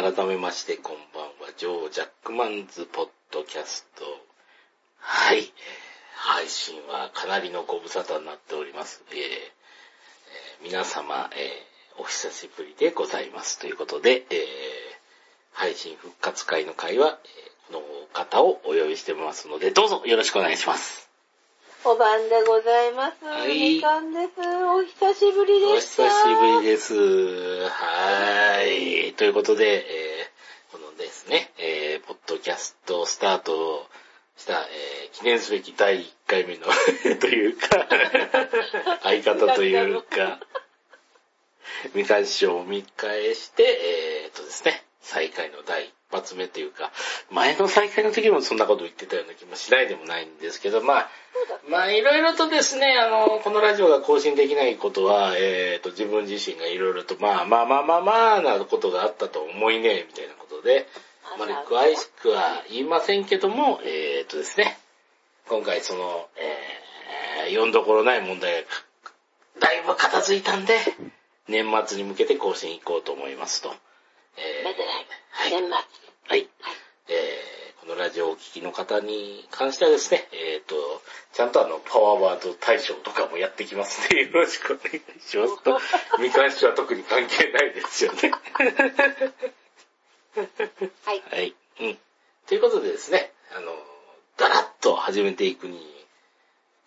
改めましてこんばんは、ジョー・ジャックマンズ・ポッドキャスト。はい。配信はかなりのご無沙汰になっております。えーえー皆様、えーお久しぶりでございます。ということで、えー配信復活会の会は、えーこの方をお呼びしてますので、どうぞよろしくお願いします。お晩でございます。はいみかんです。お久しぶりおでした。久しぶりです。はーい。ということで、えーこのですね、えーポッドキャストスタートした、えー記念すべき第1回目の というか、相方というか、みかん師匠を見返して、えー、とですね、再開の第一発目というか、前の再開の時もそんなこと言ってたような気もしないでもないんですけど、まあ、まあ、いろいろとですね、あの、このラジオが更新できないことは、えっ、と、自分自身がいろいろと、まあまあまあまあまあなことがあったと思いね、みたいなことで、あまり詳しくは言いませんけども、えっ、とですね、今回その、えー、読んどころない問題がだいぶ片付いたんで、年末に向けて更新行こうと思いますと。えーめでない。はい年末。はい。えーこのラジオをお聞きの方に関してはですね、えっ、と、ちゃんとあの、パワーワード大賞とかもやってきますので、よろしくお願いしますと。見返しは特に関係ないですよね。はい。はい。うん。ということでですね、あの、だらっと始めていくに、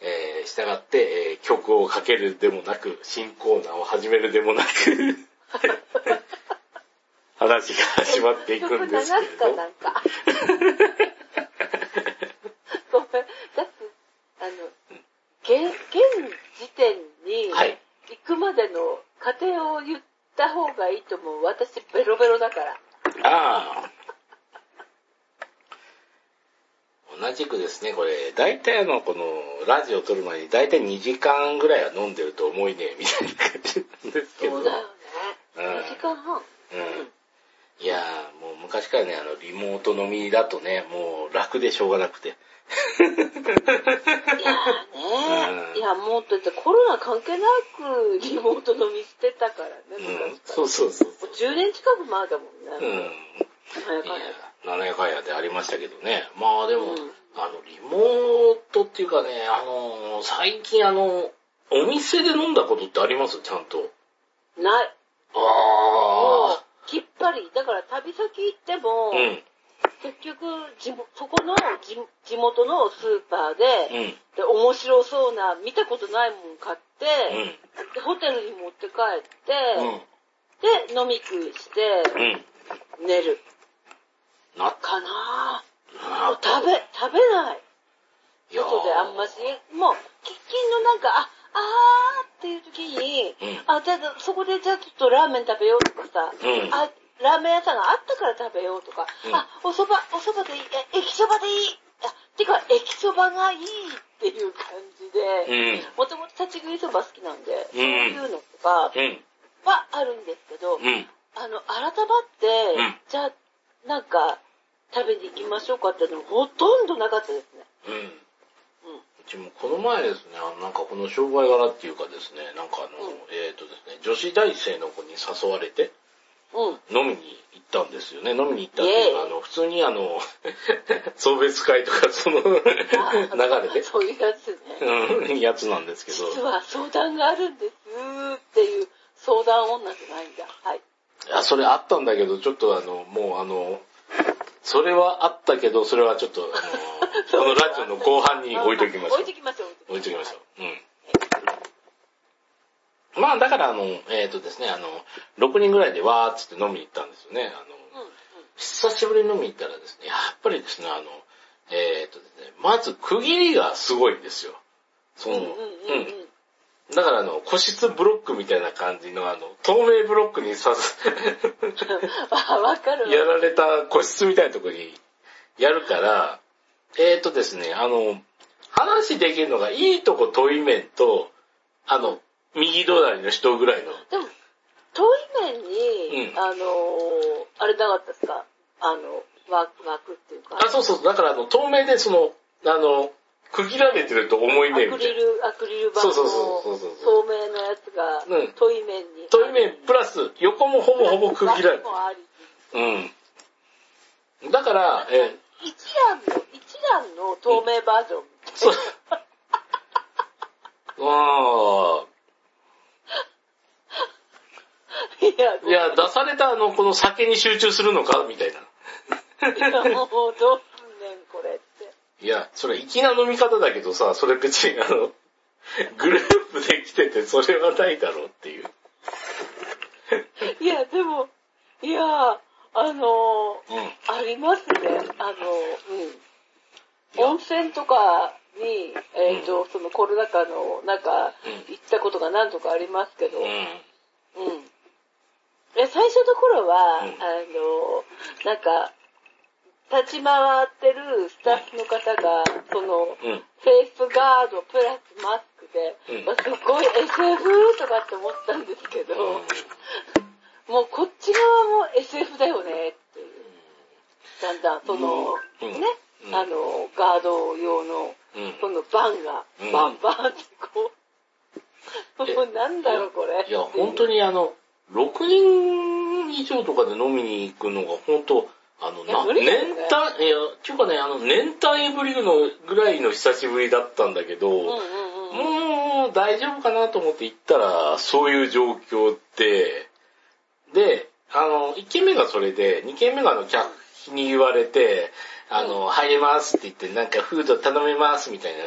えー、従って、えー曲をかけるでもなく、新コーナーを始めるでもなく、話が始まっていくんですけれど。曲流すかなんか。ごめん。だって、あの、現、現時点にはい。行くまでの過程を言った方がいいと思う。私ベロベロだから。ああ。同じくですね、これ、大体あの、この、ラジオを撮る前に大体2時間ぐらいは飲んでると思いねえ、みたいな感じなんですけど。そうだよね。うん2時間半。うん。いやー、もう昔からね、あの、リモート飲みだとね、もう楽でしょうがなくて。いやーねうんいや、もうだってコロナ関係なくリモート飲みしてたからね、うん。昔からそうそうそう。もう10年近く前だもんうん。ね。早いかったや、7やかんやでありましたけどね。まあでも、うんあの、リモートっていうかね、あの、最近あの、お店で飲んだことってあります？ちゃんと。ない。あもう、きっぱり。だから旅先行っても、あ。うん。結局そこの地地元のスーパーで、うん。で面白そうな、見たことないもん買って、うん。でホテルに持って帰って、うん。で、飲み食いして、うん。寝る。な、かななぁ。食べ、食べない。外であんまし、もう、喫緊のなんか、あ、あーっていう時に、うんあ、じゃあ、そこでじゃあちょっとラーメン食べようとかさ、うんあ、ラーメン屋さんがあったから食べようとか、うんあ、お蕎麦、お蕎麦でいい、え駅蕎麦でいい。あ、てか、駅蕎麦がいいっていう感じうで、ん。もともと立ち食い蕎麦好きなんで、うんそういうのとかうん。はあるんですけど、うん。あの、改まって、うんじゃあ、なんか、食べに行きましょうかっていうのほとんどなかったですね。ちもこの前ですね、あのなんかこの商売柄っていうかですね、なんかあの、うんえっ、とですね、女子大生の子に誘われてうん。飲みに行ったんですよね。飲みに行ったっていうか、イエーイあの、普通にあの、送別会とかその流れで、そういうやつね。うん、やつなんですけど、実は相談があるんですっていう相談女じゃないんだ。はい。いや、それあったんだけど、ちょっとあの、もうあの、それはあったけど、それはちょっと、あの、このラジオの後半に置いときましょう置いと。きましょう。置いときましょう。うん。まあ、だから、あの、えっ、とですね、あの、6人ぐらいでわーっつって飲みに行ったんですよね。あの、うん。うん。久しぶりに飲みに行ったらですね、やっぱりですね、あの、えっ、とですね、まず区切りがすごいんですよ。その、うんうんうんうん。だからあの、個室ブロックみたいな感じのあの、透明ブロックにさす、あ、わかるわ。やられた個室みたいなところにやるから、えっ、とですね、あの、話できるのがいいとこ遠い面と、あの、右隣の人ぐらいの。でも、遠い面に、うんあのー、あれなかったですか？あの、枠、枠っていうか。あ、そうそう、だからあの、透明でその、あの、区切られてると思いねみたいな。クリル、アクリル板のそうそうそうそうそう透明のやつがうん、遠い面に。遠い面プラス、横もほぼほぼ区切られてる。枠もありうん。だから、え一覧の、一覧の透明バージョン。そう。あいや、あ。いや、出されたあの、この酒に集中するのか？みたいな。いやもうどう。いや、それ粋な飲み方だけどさ、それ別にあの、グループで来ててそれはないだろうっていう。いや、でも、いや、あのうん。ありますね。あの、うん。温泉とかに、えっ、と、そのコロナ禍の中、うん行ったことが何とかありますけど、ううん。ん。え最初の頃は、うんあの、なんか、立ち回ってるスタッフの方が、その、うん。フェイスガードプラスマスクで、うんまあすごい SF とかって思ったんですけど、もうこっち側も SF だよねっていう。だんだん、その、うんね、うんあの、ガード用の、うん。そのバンが、うんバンバンってこえう、もうなんだろうこれ。いや、本当にあの、6人以上とかで飲みに行くのが本当、あの、な、年単、いや、っていうかね、あの、年単位ぶりのぐらいの久しぶりだったんだけど、うんうんうん。もう大丈夫かなと思って行ったら、そういう状況で、で、あの、1軒目がそれで、2軒目があの、客に言われて、あの、入れますって言って、なんかフード頼めますみたいな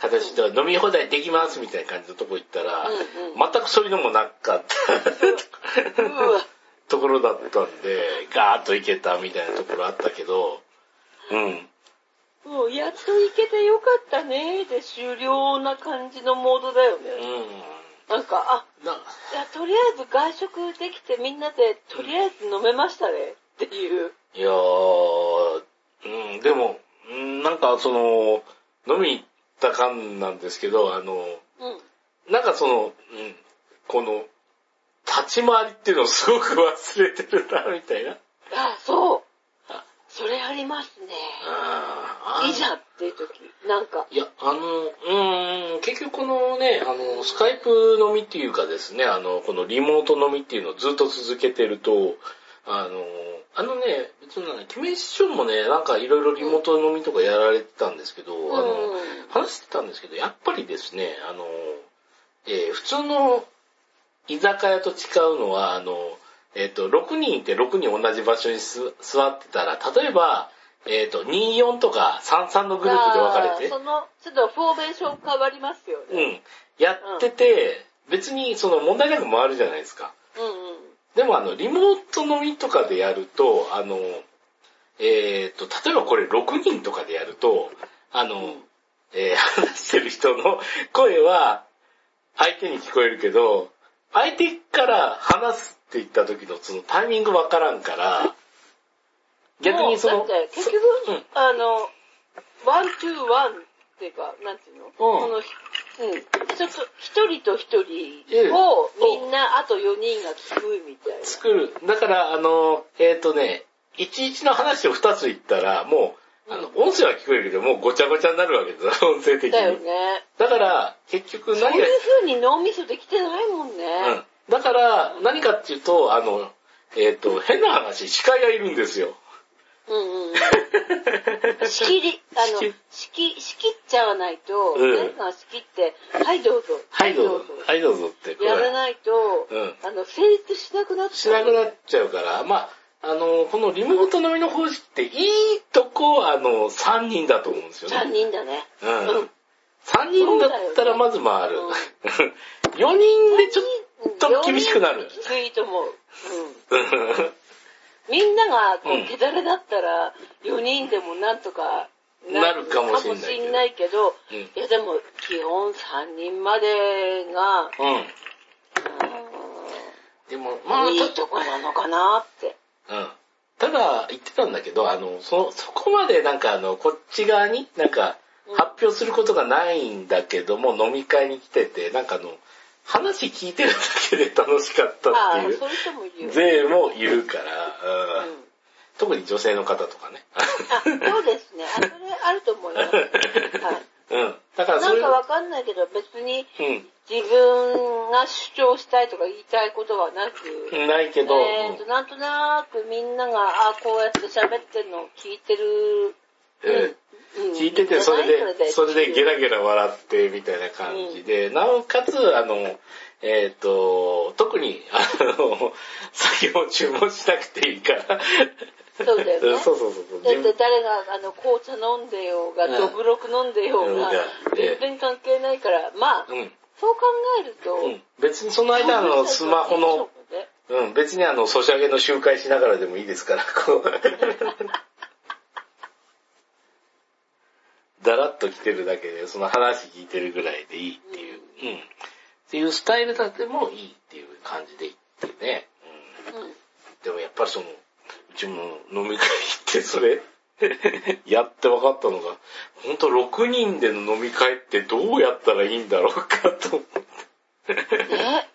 形で、飲み放題できますみたいな感じのとこ行ったら、うんうん。全くそういうのもなかったところだったんで、ガーッと行けたみたいなところあったけど、うん。もうやっと行けてよかったねで終了な感じのモードだよね。うなんか、あ、ん。な、いや、とりあえず外食できてみんなでとりあえず飲めましたねっていう。いやー、うん、でも、うんなんかその、飲みに行った感なんですけど、あの、うん。なんかその、うん、この、立ち回りっていうのをすごく忘れてるな、みたいな。あ、そうあ。それありますね。いいじゃんっていう時。なんか。いや、あの、うーん、結局このね、あの、スカイプ飲みっていうかですね、あの、このリモート飲みっていうのをずっと続けてると、あの、あのね、別にね、キメションもね、なんかいろいろリモート飲みとかやられてたんですけど、あの、うん話してたんですけど、やっぱりですね、あの、えー普通の居酒屋と違うのは、あの、えっ、と、6人いて6人同じ場所にす座ってたら、例えば、えっ、と、24とか33のグループで分かれてその、ちょっとフォーメーション変わりますよね。うん、やってて、別にその問題なく回るじゃないですか。うんうん。でもあの、リモート飲みとかでやると、あの、えっ、と、例えばこれ6人とかでやると、あの、えー話してる人の声は相手に聞こえるけど、相手から話すって言った時のそのタイミングわからんから、逆にその、もうだって結局、そうんあの、ワン、ツー、ワンっていうか、なんていうの、うん。ちょっと、一人と一人を、うんみんな、あと4人が聞くみたいな。作る。だから、あの、えっ、とね、11の話を2つ言ったら、もう、あの、音声は聞こえるけど、もうごちゃごちゃになるわけですよ、音声的に。だよね。だから、結局何がそういう、風に脳みそできてないもんうんね。。だから、何かっていうと、あの、えっ、と、変な話、司会がいるんですよ。うん、うん、うん。仕切り、あの、仕切、仕切っちゃわないと、うん皆さん仕切って、はいどうぞ。はい、どうぞ。はい、どうぞって。やらないと、うんあの、成立しなくなっちゃう。しなくなっちゃうから、まあ、あの、このリモート飲みの方式って、いいとこ、あの、3人だと思うんですよね。3人だね。うんうん3人だったらまず回る。うん4 人でちょっと厳しくなるきついと思う。うん。と、みんながこうんう手だれだったら、4人でもなんとかなるかもしれないけどかもしんないけど、うんいやでも基本3人までが、うん。でも、まあ、うんいいとこなのかなって。うん。ただ、言ってたんだけど、あの、そ、そこまでなんかあの、こっち側になんかうん発表することがないんだけども、飲み会に来てて、なんかあの、話聞いてるだけで楽しかったっていう。税もいるから、うんうん特に女性の方とかね。あ、そうですね。あ、それあると思います。はい。うん。だからそれなんかわかんないけど、別にうん。自分が主張したいとか言いたいことはなく、ないけど、えーと、なんとなくみんなが、あこうやって喋ってるのを聞いてる。うんうん聞いてて、それで、それでゲララゲラ笑ってみたいな感じで、なおかつ、あの、えっ、と、特に、あの、酒を注文しなくていいから。そうだよねんそうそうそうそう。だって誰があの紅茶飲んでようが、うんどぶろく飲んでようがうん、全然関係ないから、まあ、うん。そう考えると、うん。別にその間、あの、スマホの、うん、別にあの、ソシャゲの集会しながらでもいいですから、こう。だらっと来てるだけで、その話聞いてるぐらいでいいっていう、うん。っていうスタイルだってもいいっていう感じで言ってね。うん。うん。でもやっぱりその、うちも飲み会行ってそれ、やって分かったのが、ほんと6人での飲み会ってどうやったらいいんだろうかと思って。ね。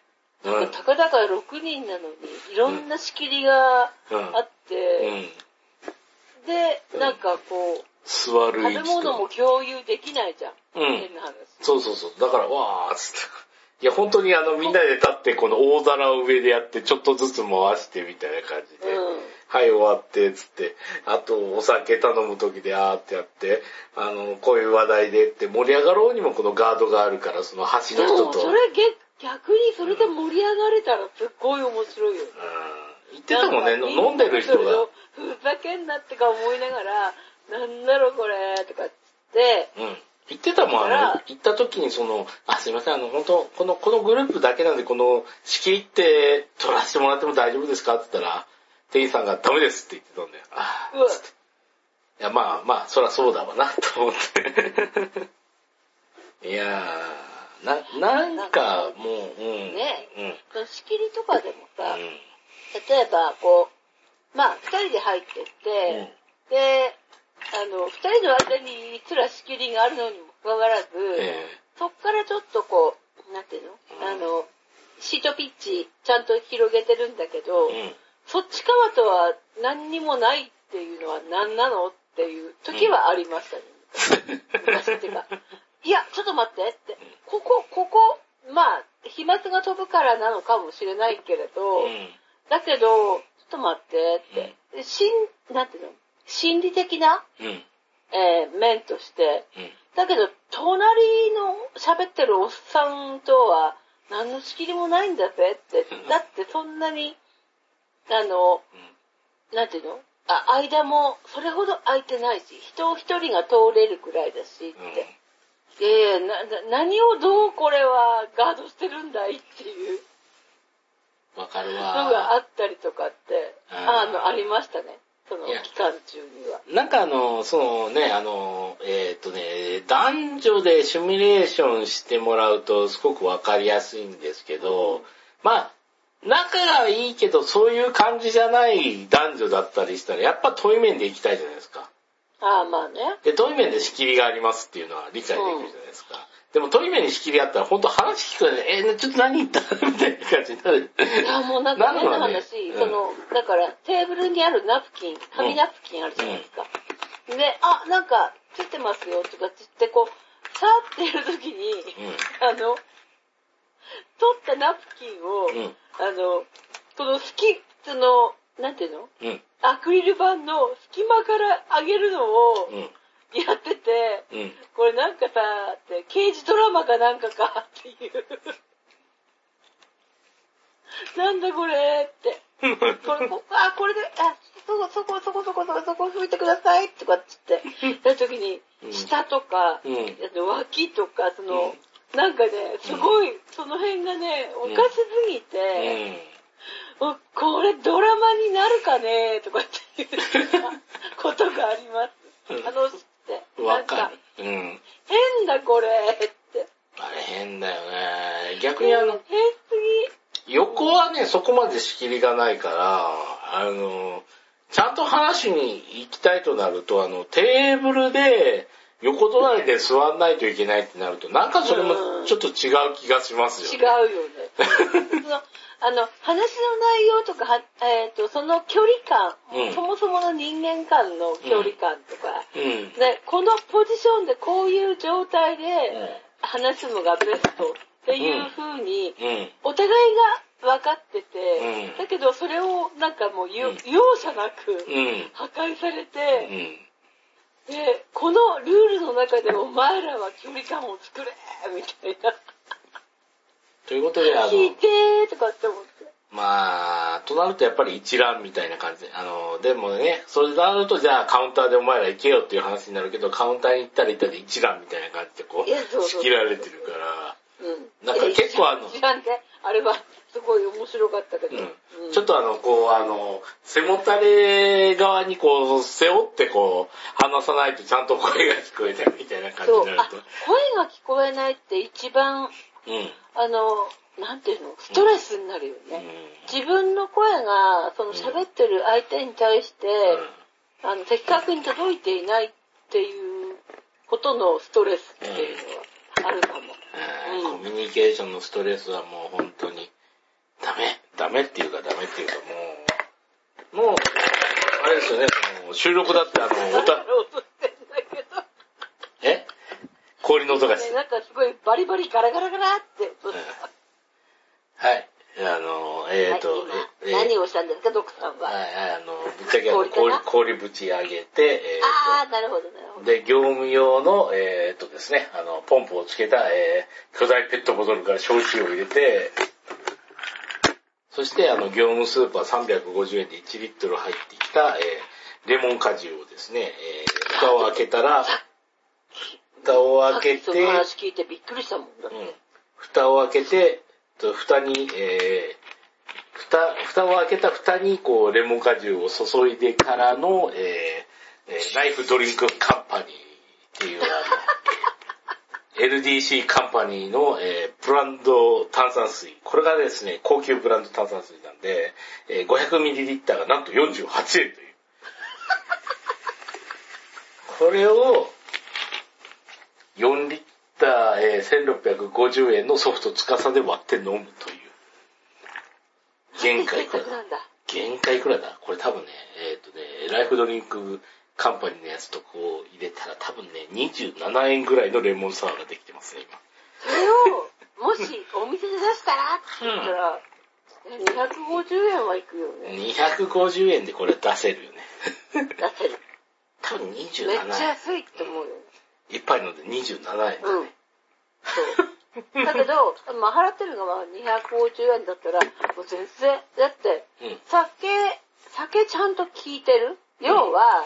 うん。たかだか6人なのに、いろんな仕切りがうん。あって、うん。で、なんかこう、座る食べ物も共有できないじゃん。うん変な話。そうそうそう。だから、わーっつって。いや、本当にあの、みんなで立って、この大皿を上でやって、ちょっとずつ回してみたいな感じで。うん。はい、終わって、つって。あと、お酒頼む時で、あーってやって、あの、こういう話題でって盛り上がろうにもこのガードがあるから、その端でも、の人と。それげ逆にそれで盛り上がれたらすっごい面白いよ。うん。言ってたもんね、飲んでる人が。。ふざけんなってか思いながら、なんだろこれ、とかっつって、うん。言ってたもん、あの、行った時にその、あ、すいません、あの、本当この、このグループだけなんで、この、仕切って取らせてもらっても大丈夫ですか？って言ったら、店員さんがダメですって言ってたんだよ。あうわ。いや、まあまあ、そらそうだわな、と思って。いやー、な、なんか、もう、うん。ねうん。仕切りとかでもさ、うん。例えば、こう、まあ、二人で入ってって、で、あの、二人の間にすら仕切りがあるのにもかかわらず、えそっからちょっとこう、なんていうの、うんあの、シートピッチちゃんと広げてるんだけど。そっち側とは何にもないっていうのは何なのっていう時はありましたね。昔っていうか。いや、ちょっと待ってって。ここ、ここ、まあ、飛沫が飛ぶからなのかもしれないけれど、うん。だけど、ちょっと待ってって。で心、なんていうの？心理的な、うん。えー面として、うん。だけど、隣の喋ってるおっさんとは何の仕切りもないんだぜって。だってそんなに、あの、なんていうの？あ、間もそれほど空いてないし、人一人が通れるくらいだしうん。って。いやいや、な、な何をどうこれはガードしてるんだいっていうわかるのがあわ。ったりとかって、あの、ありましたね。その期間中には。なんかあの、そのね、あの、えーっとね、男女でシミュレーションしてもらうとすごくわかりやすいんですけど、まあ、仲がいいけどそういう感じじゃない男女だったりしたら、やっぱ遠い面で行きたいじゃないですか。ああ、まあね。で、遠い面で仕切りがありますっていうのは理解できるじゃないですか。でも遠い面に仕切りあったら、本当話聞くとね、えーちょっと何言ったみたいな感じになる。いや、もうなんか 変な話、うんその、だからテーブルにあるナプキン、紙ナプキンあるじゃないですか。で、あ、なんか、ついてますよとかつって、こう、さーってやるときに、あの、取ったナプキンを、うん。うん。あの、この隙、その、なんていうの？うん。アクリル板の隙間から上げるのをうん。やってて、うん。これなんかさ、って、刑事ドラマかなんかかっていう。なんだこれって。これ、こあ、これで、あ、そこ、そこ、そこ、そこ、そこ、そこ拭いてくださいとかっつって、た時にう、ん下とか、うん。脇とか、その、なんかね、すごい、その辺がね、おかしすぎうて、これドラマになるかねとかっていうことがあります。うんあの、って、わかる、。うん。変だこれって。あれ変だよね。逆にあの、変す横はね、そこまで仕切りがないから、あの、ちゃんと話しに行きたいとなると、あの、テーブルで横隣で座んないといけないってなると、なんかそれもちょっと違う気がしますよね。うよね。あの、話の内容とか、はえっ、と、その距離感、うんそもそもの人間間の距離感とか、うん。で、このポジションでこういう状態で話すのがベストっていう風に、うん。お互いが分かってて、うんだけどそれをなんかもう容赦なくうん。破壊されうて、ん。で、このルールの中でお前らは距離感を作れみたいな。ということで、あの、聞いてーとかって思って。まあ、となるとやっぱり一覧みたいな感じで、あの、でもね、それとなるとじゃあカウンターでお前ら行けよっていう話になるけど、カウンターに行ったら行ったで一覧みたいな感じでこう仕切られてるから、うん。なんか結構あの知らんで、あれはすごい面白かったけど。うんうんちょっとあの、こう、あの、背もたれ側にこう、背負ってこう、話さないとちゃんと声が聞こえないみたいな感じになると。声が聞こえないって一番、うん。あの、なんていうの、ストレスになるよね。自分の声が、その喋ってる相手に対して、あの、的確に届いていないっていうことのストレスっていうのはあるかも。コミュニケーションのストレスはもう本当に、ダメ、ダメっていうかダメっていうかもう、もう、あれですよね、その収録だってあの、おたや、ろうとしてんだけど。え？氷の音がしね、なんかすごいバリバリガラガラガラって。はい。あの、えっ、と、はいえ今、何をしたんですか、ドクさんは。はい、はい、あの、ぶっちゃけ氷氷、氷ぶち上げて、えあー、なるほど、なるほど。で、業務用の、えっ、とですね、あの、ポンプをつけた、えー、巨大ペットボトルから焼酎を入れて、そして、あの、業務スーパー350円で1リットル入ってきた、えー、レモン果汁をですね、えー、蓋を開けたら、蓋を開けて、きその話聞いてびっくりしたもんだって。うん。蓋を開けて、と蓋に、えー、蓋、蓋を開けた蓋に、こう、レモン果汁を注いでからの、えー、えーライフドリンクカンパニーっていう、LDC カンパニーの、えーブランド炭酸水。これがですね、高級ブランド炭酸水なんで、えー 500ml がなんと48円という。これを、4リッター、えー1650円のソフトつかさで割って飲むという。限界いくらだ なんだ。限界いくらだこれ多分ね、えっ、とね、ライフドリンクカンパニーのやつとこう入れたら多分ね、27円ぐらいのレモンサワーができてますね、それを、もしお店で出したらって言ったら、250円はいくよ今。ね。250円でこれ出せるよね。出せる。多分めっ27ちゃ円。安いって思うよ。一杯飲んで27円だうんね。。そう。だけど、まあ、払ってるのが250円だったら、もう全然、だって、うん。酒、酒ちゃんと効いてる？要は、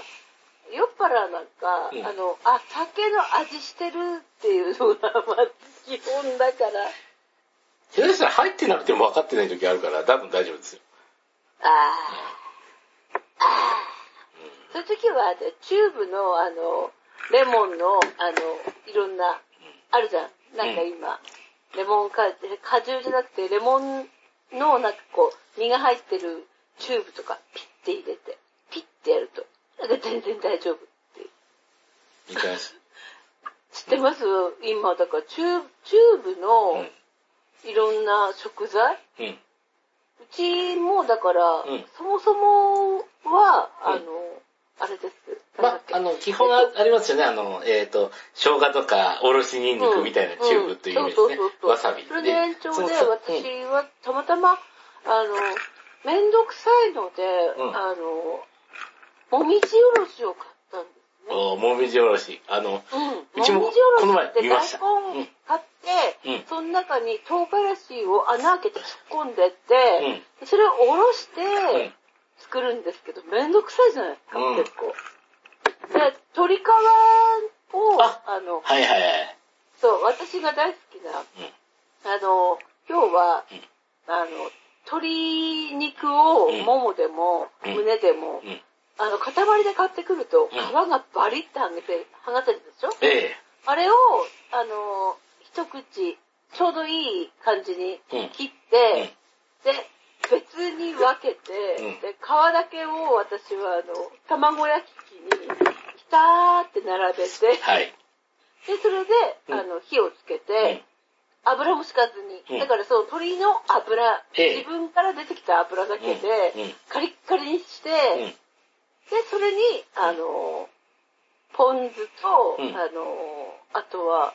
酔っ払うなんか、うん。あの、あ、酒の味してるっていうのが、まあ、基本だから、ひょっとしたら入ってなくても分かってない時あるから、多分大丈夫ですよ。あー、あー。そういう時は、でチューブの、あの、レモンの、あの、いろんな、あるじゃん。なんか今、レモン果汁、果汁じゃなくて、レモンの、なんかこう、実が入ってるチューブとか、ピッて入れて、ピッてやると、なんか全然大丈夫って。みたいです。知ってます？今、だからチューブ、チューブうのん。いろんな食材？うん。うちもだから、うんそもそもは、うんあの、あれです。まあ、あの、基本はありますよね。あの、えっ、と、生姜とか、おろしニンニクみたいなチューブという意味ですねわさびそれで延長で、私はたまたま、あの、めんどくさいので、うんあの、もみじおろしを買ったんですね。おもみじおろし。あの、うん。うちももみじおろこの前しって大見ました根買って、うんその中に唐辛子を穴開けて突っ込んでって、うん。それをおろしてうん。作るんですけど、めんどくさいじゃないですか、うん結構。で、鶏皮を、ああの、はいはいはい。そう、私が大好きな、あの、今日は、うんあの、鶏肉を、うんももでも、うん胸でも、うん。あの、塊で買ってくると、うん。皮がバリって剥げて、剥がせるでしょ？ええ。あれを、あの、一口、ちょうどいい感じにうん。切って、で、別に分けて、うん。で、皮だけを私は、あの、卵焼き器に、ひたーって並べて、はい。で、それで、うん。あの、火をつけて、油も敷かずに、うん。だからその鶏の油、ええ。自分から出てきた油だけで、うん。うん。カリッカリにして、うん。で、それに、あの、ポン酢と、うん。あの、あとは、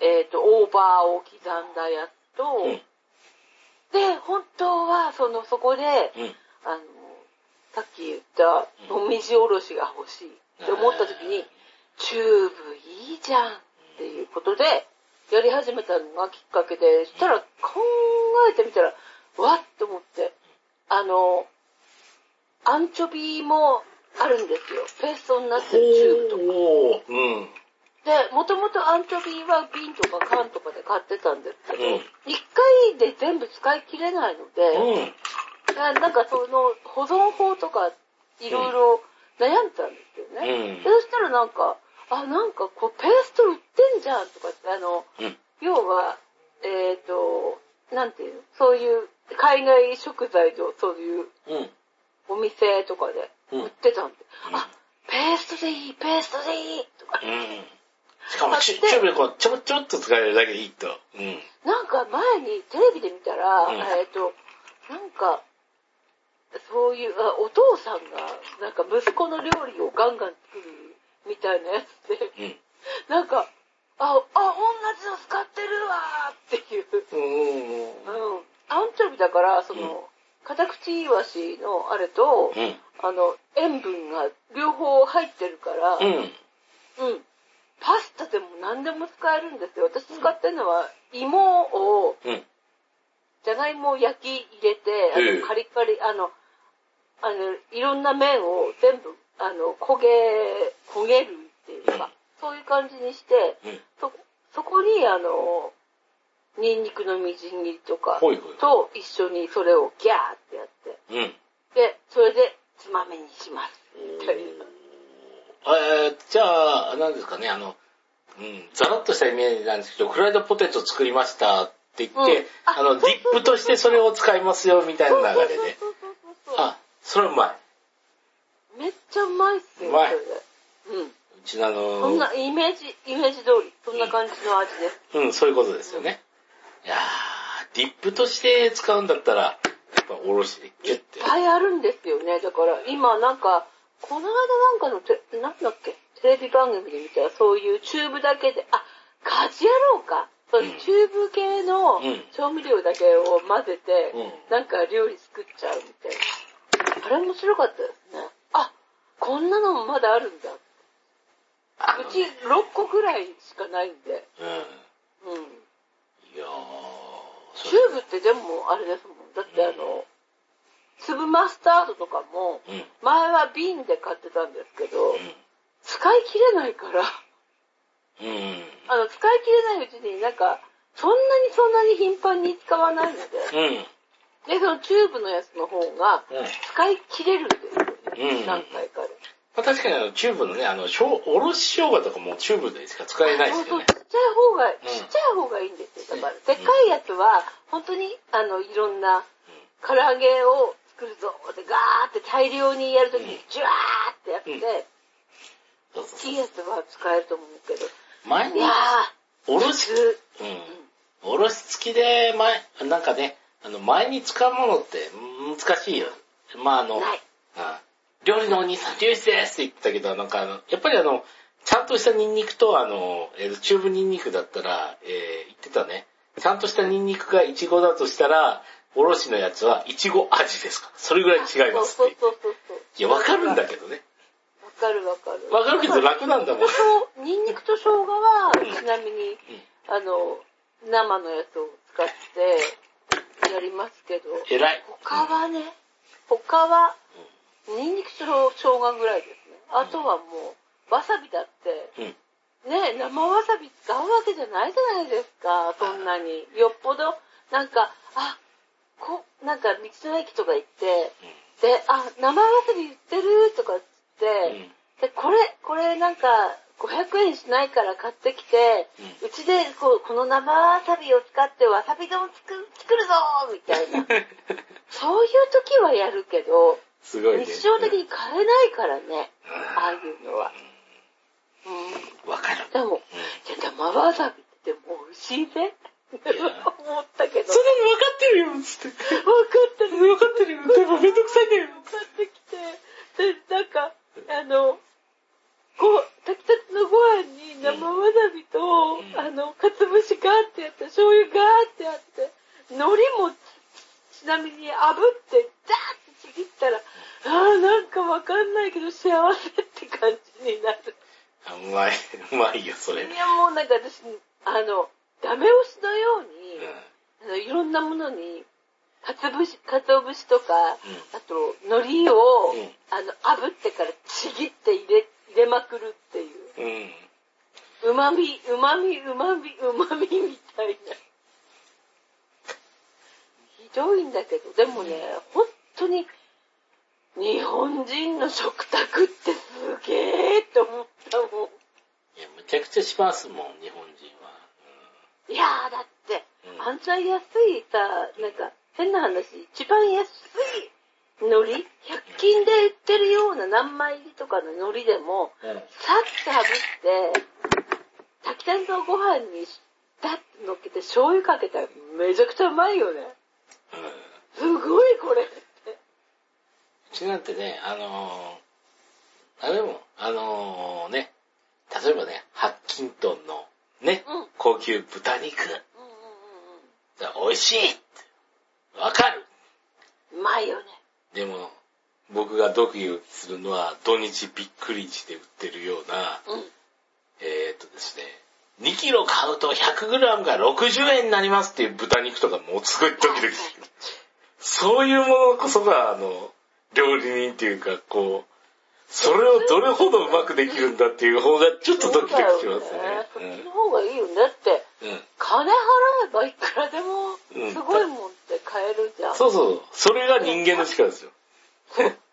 えっ、と、オーバーを刻んだやつと、うん。で、本当は、その、そこで、うん。あの、さっき言った、もみじおろしが欲しいって思った時に、チューブいいじゃんっていうことで、やり始めたのがきっかけで、したら考えてみたら、わっと思って、あの、アンチョビもあるんですよ。ペーストになってるチューブとか。うん。で、もともとアンチョビは瓶とか缶とかで買ってたんですけど、うん一回で全部使い切れないので、うん。ななんかその保存法とかいろいろ悩んでたんですよね。うんでそしたらなんか、あ、なんかこうペースト売ってんじゃんとかって、あの、うん。要は、えっ、と、なんていうのそういう海外食材のそういううん。お店とかでうん売ってたんで、うんあ、ペーストでいい、ペーストでいいとか、うん。しかもチュ、ーブでこう、ちょ、ちょっと使えるだけでいいと。うん。なんか前にテレビで見たら、うんえっ、と、なんか、そういうあ、お父さんが、なんか息子の料理をガンガン作るみたいなやつで、うん。なんか、あ、あ、同じの使ってるわーっていう。うん。うん。アンチョビだから、その、カタクチイワシのあれと、うん。あの、塩分が両方入ってるから、うん。うん。パスタでも何でも使えるんですよ。私使ってるのは、芋を、うん。じゃがいもを焼き入れて、あええのカリカリ、あの、あの、いろんな麺を全部、あの、焦げ、焦げるっていうか、うんそういう感じにして、うん。そ、そこに、あの、ニンニクのみじん切りとか。と一緒にそれをギャーってやって、うん。で、それでつまみにします。みたいな。えー、じゃあ、何ですかね、あの、うん、ざらっとしたイメージなんですけど、フライドポテト作りましたって言って、うんああの、ディップとしてそれを使いますよ、みたいな流れで。あ、それうまい。めっちゃうまいっすよ、うまい。うん。うちのあの、そんなイメージ、イメージ通り、そんな感じの味です。うん、そういうことですよね。いやー、ディップとして使うんだったら、やっぱおろしでギュッていっ。ぱいあるんですよね。だから今なんか、この間なんかのテ、なんだっけ、テレビ番組で見たらそういうチューブだけで、あ、カジ野郎か？そういうチューブ系のうん調味料だけを混ぜて、うんなんか料理作っちゃうみたいな。あれ面白かったですね。あ、こんなのもまだあるんだ。うち6個ぐらいしかないんで。うん。うん。いやチューブってでもあれですもん。だってあの、粒マスタードとかも、うん。前は瓶で買ってたんですけど、う使い切れないから。あの、使い切れないうちになんか、そんなにそんなに頻繁に使わないので、うん。で、そのチューブのやつの方が、うん。使い切れるんですよね。うん何回かで。まあ、確かにあの、チューブのね、あの、おろし生姜とかもチューブでしか使えないでそうそう、すよねち。っちゃい方が、んちっちゃい方がいいんですよ。だから、でっかいやつは、本当に、あの、いろんな、唐揚げを作るぞってガーって大量にやるときに、ジュワーってやって、大きいやつは使えると思うけど、前にいや、ー、おろし、うん。おろし付きで、前、なんかね、あの、前に使うものって難しいよ。まあ、あの、料理のお兄さん、漁師ですって言ってたけど、なんかあの、やっぱりあの、ちゃんとしたニンニクと、あの、えーチューブニンニクだったら、えー言ってたね。ちゃんとしたニンニクがイチゴだとしたら、おろしのやつはイチゴ味ですか？ら。それぐらい違いますそうってそうそうそう。いや、わかるんだけどね。わかるわかる。わかるけど楽なんだもんニンニクと生姜は、ちなみに、あの、生のやつを使ってやりますけど、偉い。他はね、他は、ニンニクと生姜ぐらいですね。あとはもう、わさびだって、うん。ね、生わさび使うわけじゃないじゃないですか、そんなに。よっぽど、なんか、あ、こ、なんか道の駅とか行って、で、あ、生わさび売ってるとかっつって、うん。で、これ、これなんか、500円しないから買ってきて、うちでこうこの生わさびを使ってわさび丼作る作るぞみたいな。そういう時はやるけど、すごいね。日常的に買えないからね、ああいうのは。うん。わかる。でも、いや、生わさびってでも美味しいね。思ったけど。それ分かってるよつって。分かったね。分かってるよ。でもめんどくさいんだよ。買ってきて、で、なんか、あの、ご、炊きたてのご飯に生わさびと、うんあの、かつぶしガーってやって、醤油ガーってやって、海苔もちちなみに炙って、ザーってちぎったら、あーなんかわかんないけど幸せって感じになる。うまい、うまいよ、それ。うんいやもうなんか私、あの、ダメ押しのように、あのいろんなものに、かつぶし、かつお節とか、あと、海苔を、うんあの、炙ってからちぎって入れ、入れまくるっていう。うん。うまみ、うまみ、うまみ、うまみみたいな。ひどいんだけど、でもね、本当に、日本人の食卓ってすげーって思ったもん。いや、むちゃくちゃしますもん、日本人は。いやー、だって、うんあんな安いさ、なんか、変な話、一番安い海苔 ?100 均で売ってるような何枚入りとかの海苔でも、うん。うん。さっと炙って、炊きたてのご飯にダッと乗っけて醤油かけたらめちゃくちゃうまいよね。すごいこれって。うちなんてね、あのー、あれも、あのー、ね、例えばね、ハッキントンの、ね、うん高級豚肉、うんうん美味しいわかるうまいよね。でも、僕がドキドキするのは、土日びっくりして売ってるような、うん。えー、っとですね、2キロ買うと 100g が60円になりますっていう豚肉とかもうすごいドキドキする。そういうものこそが、あの、料理人っていうか、こう、それをどれほどうまくできるんだっていう方がちょっとドキドキしますね。そっちの方がいいよね。だって、うん。うん。金払えばいくらでも、うんすごいもんって買えるじゃん。そうそう。それが人間の力ですよ。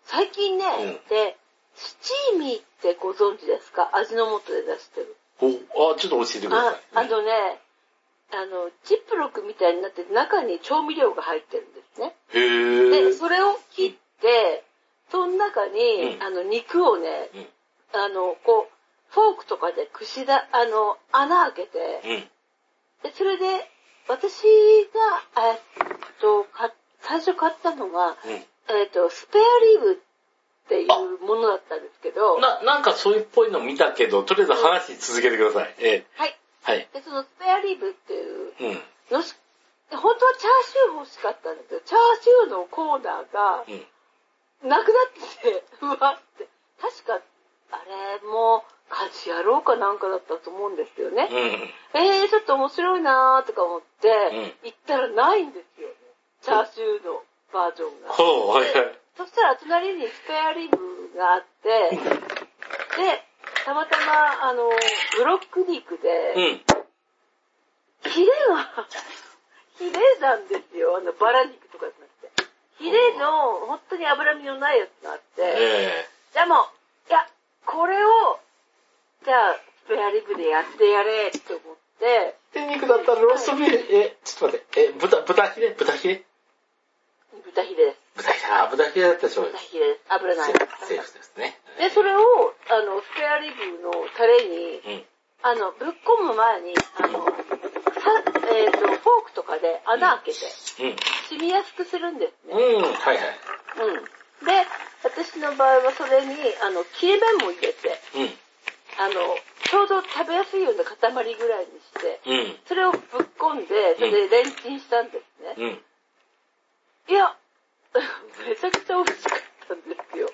最近ね、うんで、スチーミーってご存知ですか？味の素で出してる。お、あ、ちょっと教えてくだあさい。あのね、あの、ジップロックみたいになってて中に調味料が入ってるんですね。へー。で、それを切って、その中に、うんあの、肉をね、うんあの、こう、フォークとかで串だ、あの、穴開けて、うん。で、それで、私が、えっと、か最初買ったのが、うん。えっと、スペアリブっていうものだったんですけど、な、なんかそういうっぽいの見たけど、とりあえず話続けてください。えはい。ー、はい。で、そのスペアリブっていううん。のし、本当はチャーシュー欲しかったんだけど、チャーシューのコーナーがうん。なくなってて、うわって。確か、あれも、家事やろうかなんかだったと思うんですよね。うん。えー、ちょっと面白いなーとか思って、ん行ったらないんですよね。チャーシューのバージョンが。ほう、はいはい。そしたら隣にスペアリブがあって、で、たまたま、あの、ブロック肉うで、ん。ヒレが、ヒレなんですよ。あの、バラ肉とかじゃ。ヒレの、本当に脂身のないやつがあって、えでも、いや、これを、じゃあ、スペアリブでやってやれって思って、ー。で、肉だったらローストビーフ、え、ちょっと待って、え、豚、豚ヒレ豚ヒレ豚ヒレです。豚ヒレ、あ、豚ヒレだったでしょう豚ヒレです。油ない。セーフですね。で、それを、あの、スペアリブのタレに、うん。あの、ぶっ込む前に、あの、さえっ、と、フォークとかで穴開けて、うん。染みやすくするんですね。うん、はいはい。うん。で、私の場合はそれに、あの、切れ麺も入れて、うん。あの、ちょうど食べやすいような塊ぐらいにして、うん。それをぶっ込んで、それでレンチンしたんですね。うん。いや、めちゃくちゃ美味しかったんですよ。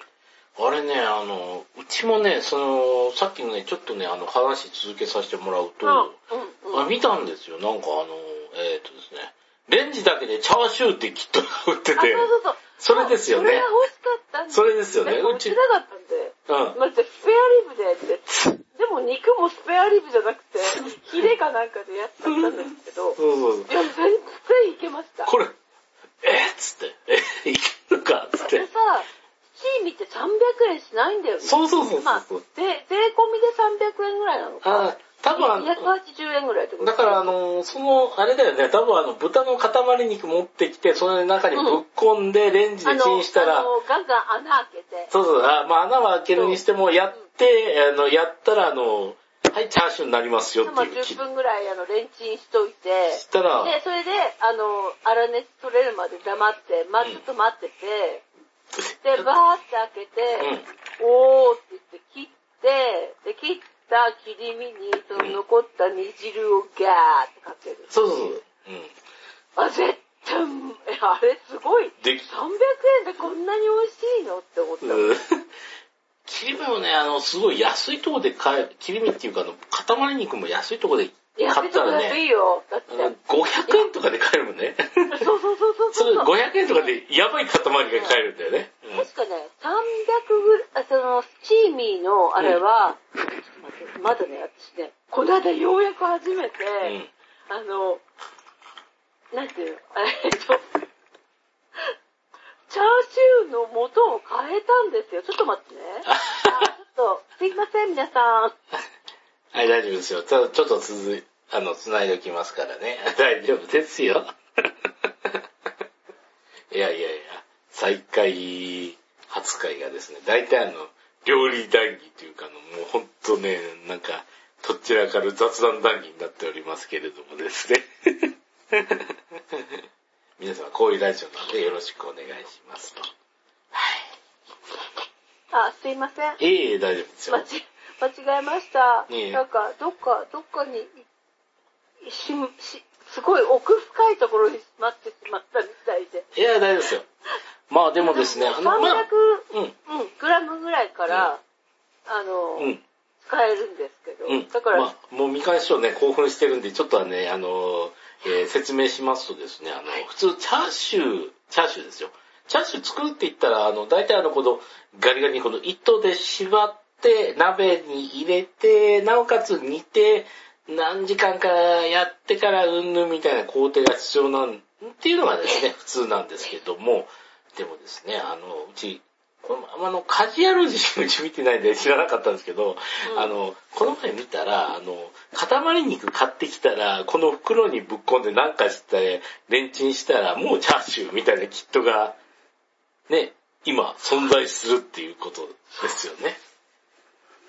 あれね、あの、うちもね、その、さっきのね、ちょっとね、あの、話続けさせてもらうと、うん、うん、うん。あ見たんですよ。なんかあの、えっ、とですね、レンジだけでチャーシューってキットが売ってあ、て、そうそうそう。それですよねそれが欲しかったんですそれですよねうち売ってなかったんで。うん。まずスペアリブでやって、でも肉もスペアリブじゃなくて、ヒレかなんかでやっちゃったんですけど、そ うそうそう。いや、全然いけました。これ、えっつって、え、いけるかっつって。でさ、チーミって300円しないんだよね。そうそうそうそうまあ、で、税込みで300円ぐらいなのか。あ多分あの、280円ぐらいってことだからあ、の、その、あれだよね、多分あの、豚の塊肉持ってきて、その中にぶっ込んで、レンジでチンしたら、あの、ガンガン穴開けて、そうそう、あまあ穴は開けるにしても、やって、あの、やったらあの、はい、チャーシューになりますよってまあいう。10分ぐらいあのレンチンしといて、したら、で、それで、あの、粗熱取れるまで黙って、まあ、ずっと待ってて、で、バーって開けて、おーって言って切って、で、切った切り身に、その残った煮汁をガーってかける。そうそうそう。うん。あ、絶対あれすごい。で300円でこんなに美味しいのって思った。うん切り身もね、あの、すごい安いとこで買え、切り身っていうか、あの、塊肉も安いとこでや買ったらめとくだといいね、よ。だって。あの500円とかで買えるもんね。そうそうそうそうそれそう。500円とかでやばい塊が買えるんだよね。うん確かね、300ぐらい、あその、スチーミーのあれは、ちょっと待って、まだね、私ね、この間ようやく初めて、うんあの、なんていうの、えっと、チャーシューの素を変えたんですよ。ちょっと待ってね。あ、ちょっと、すいません、皆さん。はい、大丈夫ですよ。ただ、ちょっと続い、あの、繋いでおきますからね。大丈夫ですよ。いやいやいや、再開初回がですね、大体あの、料理談義というか、あの、もうほんとね、なんか、とっちらかる雑談談義になっておりますけれどもですね。皆様、こういうラジオなのでよろしくお願いしますと。あ、すいません。ええ大丈夫ですよ。間違えました。いえなんか、どっか、どっかに、いし、し、すごい奥深いところにしまってしまったみたいで。いや、大丈夫ですよ。まあでもですね、あの、まあ、300、うん、うん、グラムぐらいから、あの、うん。使えるんですけど、うん。だから、まあ、もうみかん師匠ね、興奮してるんで、ちょっとはね、あの、えー説明しますとですね、あの、普通、チャーシュー、チャーシューですよ。チャーシュー作るって言ったら、あの、大体あの、この、ガリガリにこの糸で縛って、鍋に入れて、なおかつ煮て、何時間かやってからうんぬんみたいな工程が必要なん、っていうのがですね、普通なんですけども、でもですね、あの、うち、この、あの、カジュアル人うち見てないんで知らなかったんですけど、うんあの、この前見たら、あの、塊肉買ってきたら、この袋にぶっ込んでなんかして、レンチンしたら、もうチャーシューみたいなキットが、ね、今存在するっていうことですよね。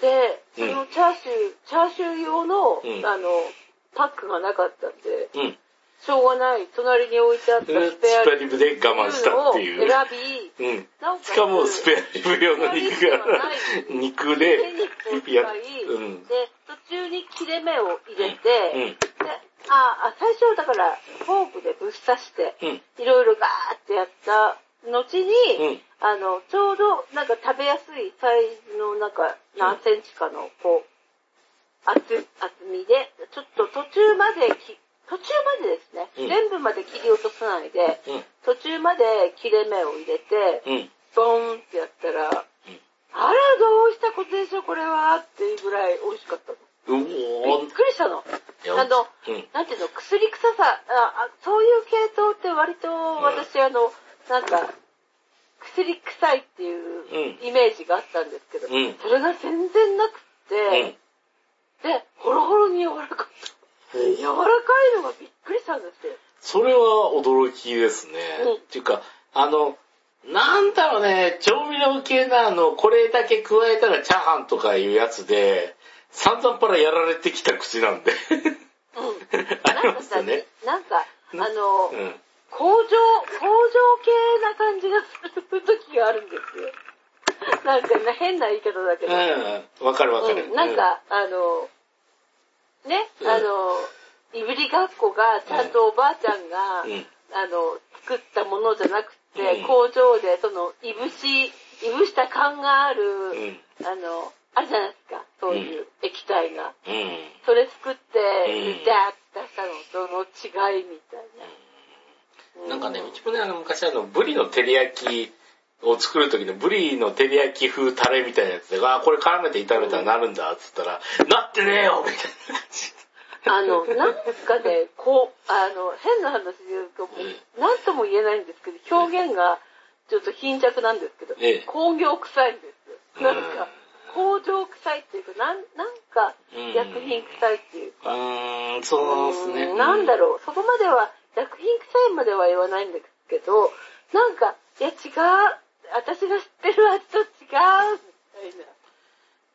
で、うんそのチャーシュー、チャーシュー用の、うんあの、パックがなかったんで、うん。しょうがない、隣に置いてあったススペアリペアリブで我慢したっていう。を選び、うん。なおかつしかもスペアリブ用の肉が、肉で手、肉を使やい、うんで、途中に切れ目を入れて、うん。でああ、最初だから、フォークでぶっ刺して、うん。いろいろガーってやった後に、うん。あの、ちょうどなんか食べやすいサイズのなんか何センチかのこう、厚、厚みで、ちょっと途中までき、途中までですね、うん全部まで切り落とさないで、うん。途中まで切れ目を入れて、うん。ボーンってやったら、あら、どうしたことでしょ、これはっていうぐらい美味しかったの。びーっくりしたの。あの、うん。なんていうの、薬臭さ、ああそういう系統って割と私、あの、なんか、薬臭いっていうイメージがあったんですけど、うんそれが全然なくて、うん。で、ホロホロに柔らかかった。柔らかいのがびっくりしたんですよ。それは驚きですね。うんっていうか、あの、なんだろうね、調味料系なあの、これだけ加えたらチャーハンとかいうやつで、散々パラやられてきた口なんで。うん。ありなんかさ、まね。なんか、あなの、うん。工場、工場系な感じがする時があるんですよ。なんかね、変な言い方だけど。うん。わかるわかる。うん、なんか、あの、ね、うんあの、いぶりがっこがちゃんとおばあちゃんが、うん、うん。あの、作ったものじゃなくて、うん工場でその、いぶし、いぶした感がある、うん。あの、あるじゃないですか、そういう液体が。うん。それ作って、うんダーッと出したのとの違いみたいな。なんかね、うちもね、あの、昔あの、ブリの照り焼きを作る時のブリの照り焼き風タレみたいなやつで、あーこれ絡めて炒めたらなるんだ、っつったら、なってねえよみたいな。感じ。あの、なんかね、こう、あの、変な話で言うと、もうなんとも言えないんですけど、表現がちょっと貧弱なんですけど、ええ。工業臭いんですよ。なん。うんか、工場臭いっていうか、なん、なんかうん、薬品臭いっていううーん、そうですね。うん。なんだろう、そこまでは、薬品臭いまでは言わないんですけど、なんか、いや違う、私が知ってる味と違う、みたいな。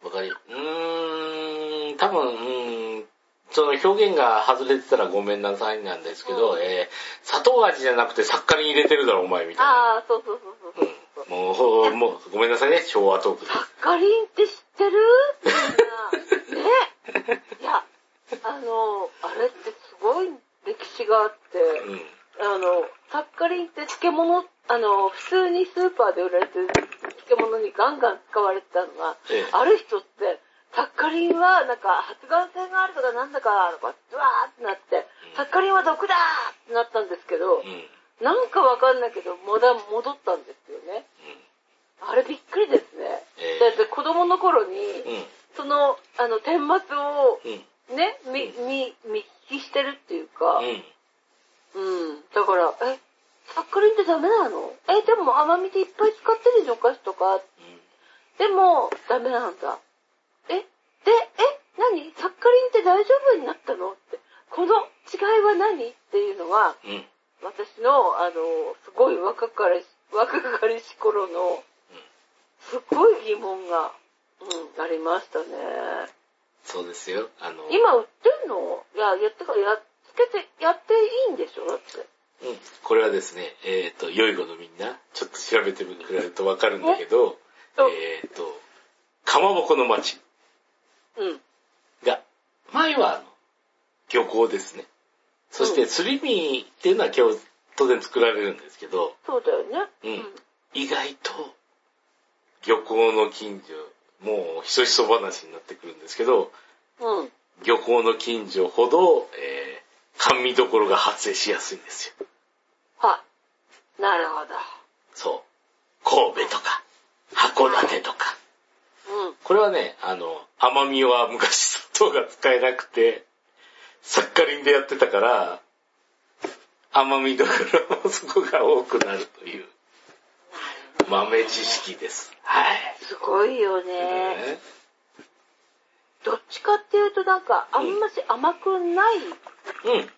わかり、うーん、多分、うん、その表現が外れてたらごめんなさいなんですけど、うんえー、砂糖味じゃなくてサッカリン入れてるだろ、お前、みたいな。ああ、そうそうそうそうそう。もうほ、もう、ごめんなさいね、昭和トークで。サッカリンって知ってる？みんな。ね。いや、あの、あれってすごい歴史があって、うん。あの、サッカリンって漬物、あの、普通にスーパーで売られてる漬物にガンガン使われてたのが、ええある人って、サッカリンはなんか発がん性があるとかなんだかとか、ドワーってなって、サッカリンは毒だーってなったんですけどう、ん。なんかわかんないけど、まだ戻ったんですよね。あれびっくりですね。ええだって子供の頃に、うん。その、あの、顛末をうん。ね、み、み、見聞きしてるっていうか、うん。うん。だから、え、サッカリンってダメなの？え、でも甘みでいっぱい使ってるじゃん、お菓子とか。でも、ダメなんだ。え、で、え、何？サッカリンって大丈夫になったの？って。この違いは何？っていうのは、うん。うん。私の、あの、すごい若かりし、若かりし頃の、すっごい疑問が、うん、ありましたね。そうですよ。あの、今売ってんの？いや、やってか、やっつけて、やっていいんでしょ？だって。うん。これはですね、えっ、と、良い子のみんな、ちょっと調べてくれるとわかるんだけど、おえっ、と、かまぼこの町うん。が、前は漁港ですね。そして、うんすり身っていうのは今日、当然作られるんですけど、そうだよね。うん意外と、漁港の近所、もう、ひそひそ話になってくるんですけど、うん。うん。漁港の近所ほど、えー、甘味どころが発生しやすいんですよ。はい。なるほど。そう。神戸とか、函館とか。うん。これはね、あの、甘みは昔砂糖が使えなくて、サッカリンでやってたから、甘みどころもそこが多くなるという豆知識です。はい。すごいよね。どっちかっていうとなんか、あんまし甘くないうん。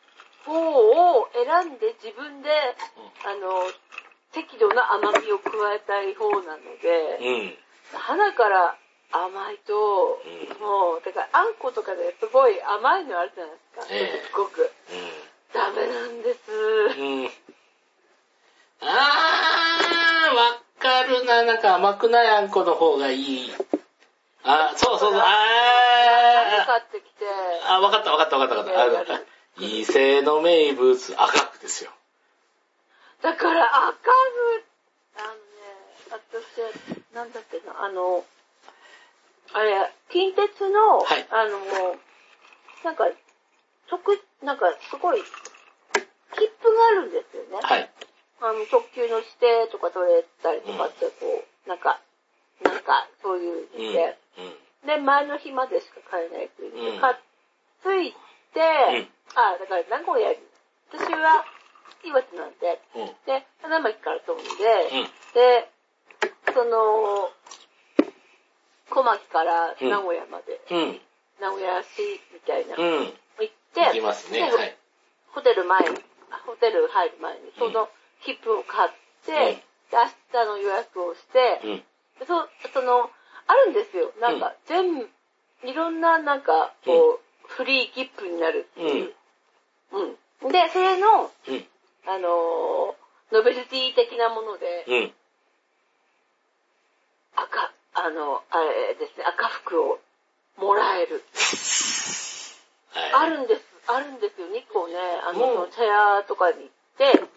方を選んで自分で、あの、適度な甘みを加えたい方なので、うん。花から甘いと、うんもう、だからあんことかですごい甘いのあるじゃないですか。ええすごく。ダメなんです。うん。うん。あー、わかるな。なんか甘くないあんこの方がいい。あ、そうそうそう。何あー。買ってきて、あ、わかったわかったわかったわかった。あの伊勢の名物、赤くですよ。だから赤ぐ、あのね、私、なんだっけな、あの、あれ、近鉄の、はいあの、なんか、特、なんかすごい、切符があるんですよね。はい。あの、特急の指定とか取れたりとかって、こう、なんか、なんか、そういううん。のうん。で、で、前の日までしか買えないって言って、うん買っついて、うんあ、だから名古屋に、私は岩手なんで、うん。で、花巻から飛んで、うん。で、その、小牧から名古屋まで、うん。名古屋市みたいな、うん。行って、行きますね。ホテル前に、ホテル入る前に、その切符を買って、うんで明日の予約をして、うん。でそその、あるんですよ。なんか、全部、いろんな、なんか、こう、フリー切符になるっていう。うん。で、それの、うん。あのーノベルティ的なもので、うん。赤、あの、あれですね、赤服をもらえる。あ はい。るんです、あるんですよ。日光ね、あうんの、茶屋とかに行って、うん。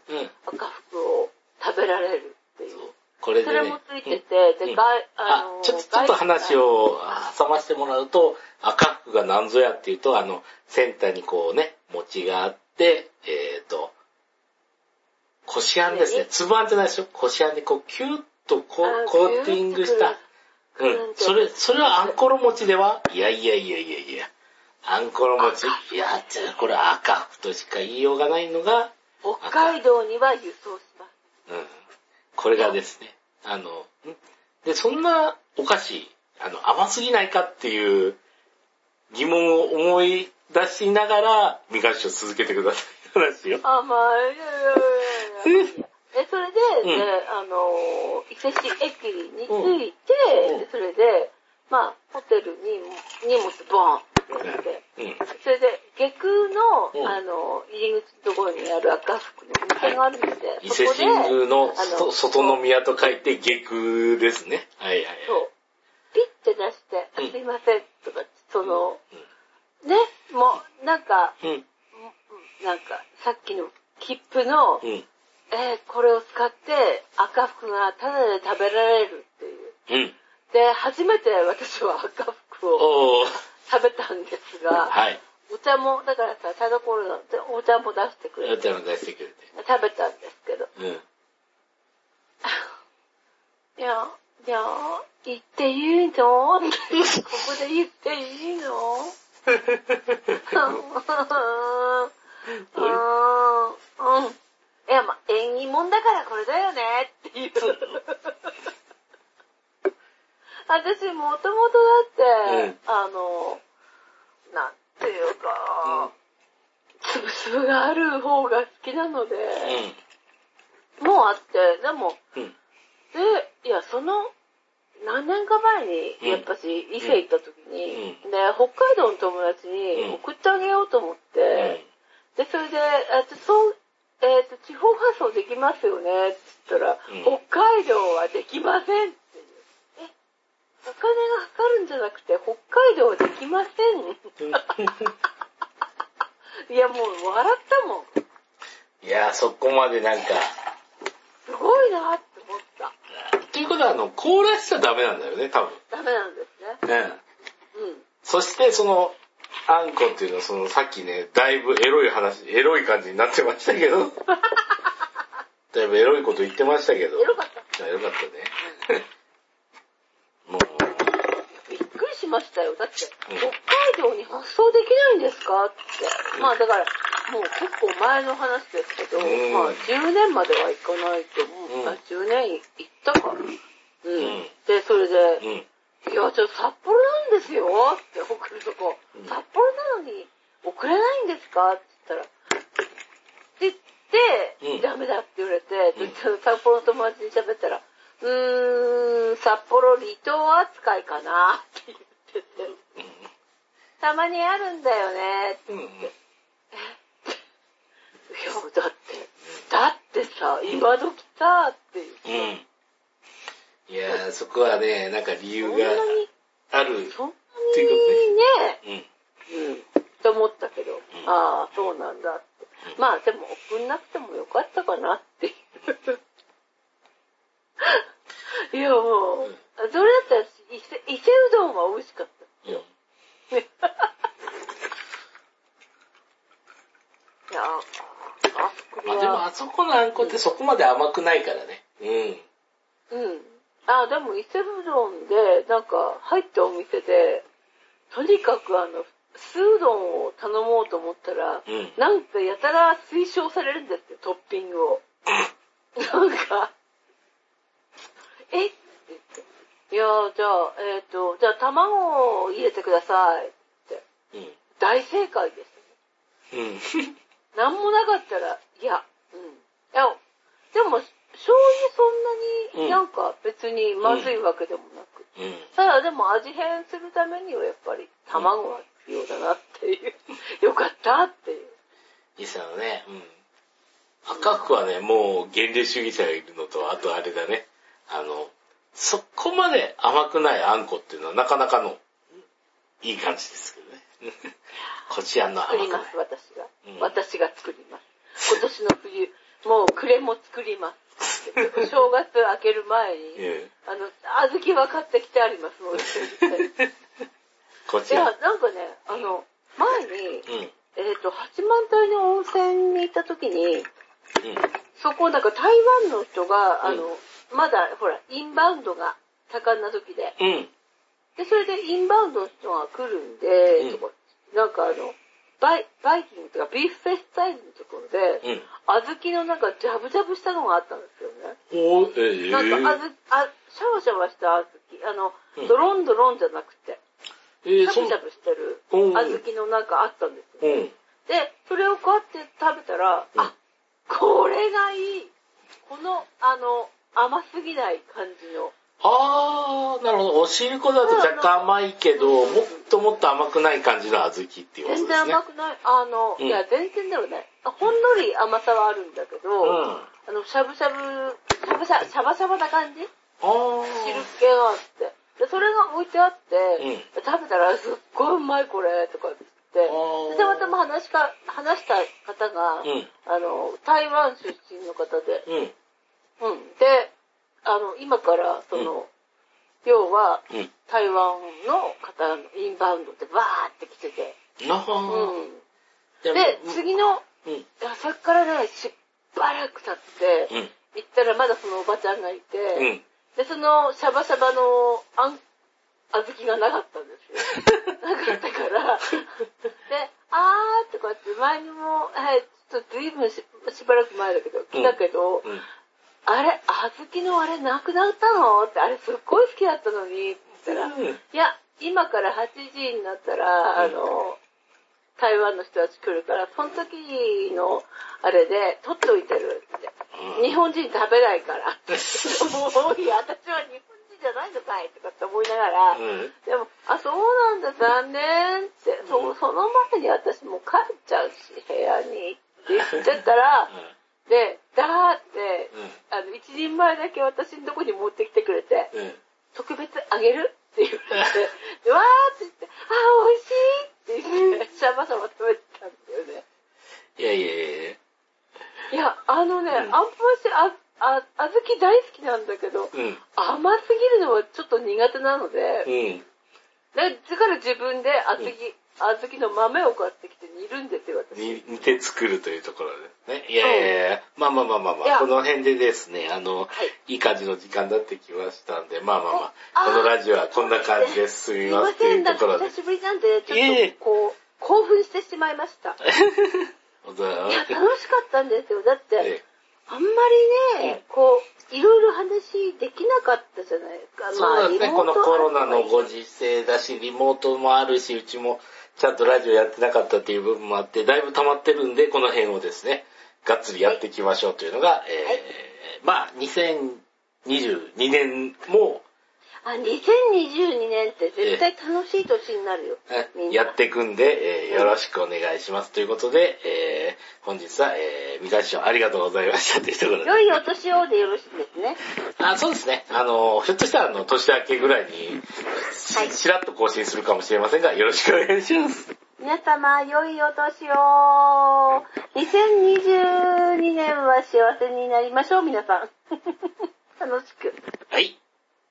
赤服を食べられるっていう。これでね。それもついてて、うんで、外、あの、、ちょっと、ちょっと話を挟ませてもらうと、赤服が何ぞやっていうと、あの、センターにこうね、餅があって、えっ、と、こしあんですね。ね粒あんじゃないですよ。こしあんでこう、キュッとこコーティングした。うん。それ、それはあんころ餅では？いやいやいやいやいや。あんころ餅。いや、これ赤服としか言いようがないのが、北海道には輸送します。うん。これがですね、あの、んで、そんなお菓子、あの、甘すぎないかっていう疑問を思い出しながら、未合唱続けてください。話よ。あ、まあ、い え、それで、うんであの、伊勢市駅に着いて、うんでそれで、まあ、ホテルに荷物ボーン。それで、下空の、うんあの、入り口のところにある赤服のお店があるんで、伊勢神宮のあの宮と書いて下空ですね。はいはい。そう、ピッて出して、あうんすいません、とか、その、ね、もう、なんか、なんか、さっきの切符の、うん。えーこれを使って赤服がタダで食べられるっていう。うん。で、初めて私は赤服を。食べたんですが、はい。お茶も、だからさ、田所のお茶も出してくれて、お茶も出してくれて。食べたんですけど、うん。いや、いや、言っていいの？ここで言っていいの？うん、うん。いや、まあ、縁起物だからこれだよねっていう。私、もともとだって、うん。あの、なんていうか、つぶつぶがある方が好きなので、もうあって、でも、うん。うん。で、いや、その、何年か前に、うん。やっぱし、伊勢行った時に、うで、北海道の友達うん。に送ってあげようと思って、うん。で、それで、えっと、そう、えっと、地方発送できますよねって言ったら、うん。北海道はできませんってお金がかかるんじゃなくて、北海道はできません いや、もう笑ったもん。いや、そこまでなんか、すごいなって思った。っていうことは、あの、凍らしちゃダメなんだよね、多分。ダメなんですね。うん。うん。そして、その、あんこっていうのは、その、さっきね、だいぶエロい話、エロい感じになってましたけど、だいぶエロいこと言ってましたけど、エロかった。よかったね。もう、びっくりしましたよ。だって、うん。北海道に発送できないんですか？って。まあだから、もう結構前の話ですけど、うん。まあ10年まではいかないと思う。うん。あ10年いったか。うん。ん。で、それで、うん。いや、ちょっと札幌なんですよ。って送るとこ、うん。札幌なのに送れないんですか？って言ったら、って言って、うん。ダメだって言われて、うん。で札幌の友達に喋ったら、うーん、札幌離島扱いかなって言ってて、たまにあるんだよねってうん。言って。いや、だって、だってさ、今時さ、っていう。うん。いやー、そこはね、なんか理由そんがなに、ある。そんなていうにね、うん。うん、って思ったけど、ああ、そうなんだって。まあでも送んなくてもよかったかなっていう。いやもう、それだったら伊勢伊勢うどんは美味しかった。うん。いや、あそこまあでもは、あそこのあんこってそこまで甘くないからね。うん。うん。あ、でも伊勢うどんで、なんか入ったお店で、とにかくあの、酢うどんを頼もうと思ったら、うん。なんかやたら推奨されるんですよ、トッピングを。なんか、え。いやーじゃあ、えっ、と、じゃあ卵を入れてくださいって。うん。大正解でしたね。うん。なんもなかったら、いや、うん。いや、でも、醤油そんなうんになんか別にまずいわけでもなく。うん。ただでも味変するためにはやっぱり卵は必要だなっていう。よかったっていう。いいっすよね。うん。赤服はね、もう原理主義者がいるのと、あとあれだね。あの、そこまで甘くないあんこっていうのはなかなかのいい感じですけどね。こちらの甘くない作ります、。私が。うん私が作ります。今年の冬、もう暮れも作ります。正月明ける前に、えあの、小豆は買ってきてありますので。え こいや、ちら。なんかね、あの、前に、うん。えっ、と、八幡平の温泉に行った時に、うん。そこなんか台湾の人が、あの、まだほら、インバウンドが盛んな時で、うん。で、それでインバウンドの人が来るんで、うんとかなんかあの、バイ、バイキングとかビュッフェスタイルのところで、うん。小豆のなんかジャブジャブしたのがあったんですよね。おええなんかあず、あ、シャワシャワした小豆、あの、うんドロンドロンじゃなくて、ええそんシャブシャブしてるうん小豆のなんかあったんですよ。うん。で、それをこうやって食べたら、うんあ、これがいい。この、あの、甘すぎない感じの。あー、ー、なるほど。おしるこだと若干甘いけど、もっともっと甘くない感じの小豆っていうことですね。全然甘くない。あの、うんいや、全然でもね、ほんのり甘さはあるんだけど、うん。あの、しゃぶしゃぶ、しゃぶしゃ、しゃばしゃばな感じ？あー。汁気があって。で、それが置いてあって、うん食べたらすっごいうまいこれ、とかって言って、で、たまたま話しか、話した方が、うん。あの、台湾出身の方で、うん。うん。で、あの、今から、その、要は、うん。台湾の方のインバウンドってバーって来てて、なうー。ん。でで、次の、うん。いやそっからね、しばらく経って、うん。行ったらまだそのおばちゃんがいて、うん。で、そのシャバシャバのあん、小豆がなかったんですよ。なかったから、で、あーってこうやって前にも、はい、ちょっと随分ししばらく前だけど、来たけど、うん。あれ、小豆のあれなくなったの？って、あれすっごい好きだったのに、って言ったら、うん。いや、今から8時になったら、あの、台湾の人たち来るから、その時のあれで取っておいてるって。日本人食べないから。もういや、私は日本人じゃないのかい。とかって思いながら、うん。でも、あ、そうなんだ、残念って、そその前に私もう帰っちゃうし、部屋に。って言ってたら、で、だーって、あの、一人前だけ私のとこに持ってきてくれて、うん。うん。特別あげる？って言われて、でわーって言って、あ、美味しいって言って、シャバシャバ食べてたんだよね。いやいやいやいや、あのね、んあんまし、あ、あ、小豆大好きなんだけど、うん。甘すぎるのはちょっと苦手なので、うん。だから自分で小豆、小豆の豆を買ってきて煮るんですよ、私。に似て作るというところですね。いやいやいや、まあまあまあまあまあ、この辺でですね、あの、はいいい感じの時間になってきましたんで、まあまあまあ、あこのラジオはこんな感じで進みますというところで。久しぶりなんで、ちょっとこう、興奮してしまいました。いや、楽しかったんですよ。だって、えあんまりね、こう、いろいろ話できなかったじゃないですか。そうですね、このコロナのご時時世だし、リモートもあるし、うちもちゃんとラジオやってなかったっていう部分もあって、だいぶ溜まってるんで、この辺をですね、がっつりやっていきましょうというのが、えー、まあ、2022年も、あ、2022年って絶対楽しい年になるよ。やっていくんで、えーよろしくお願いします。ということで、えー本日は、えー、三河師匠ありがとうございましたというところで。良いお年をでよろしいですね。あそうですね。あの、ひょっとしたら、あの、年明けぐらいに、はいしらっと更新するかもしれませんが、よろしくお願いします。皆様、良いお年を。2022年は幸せになりましょう、皆さん。楽しく。はい。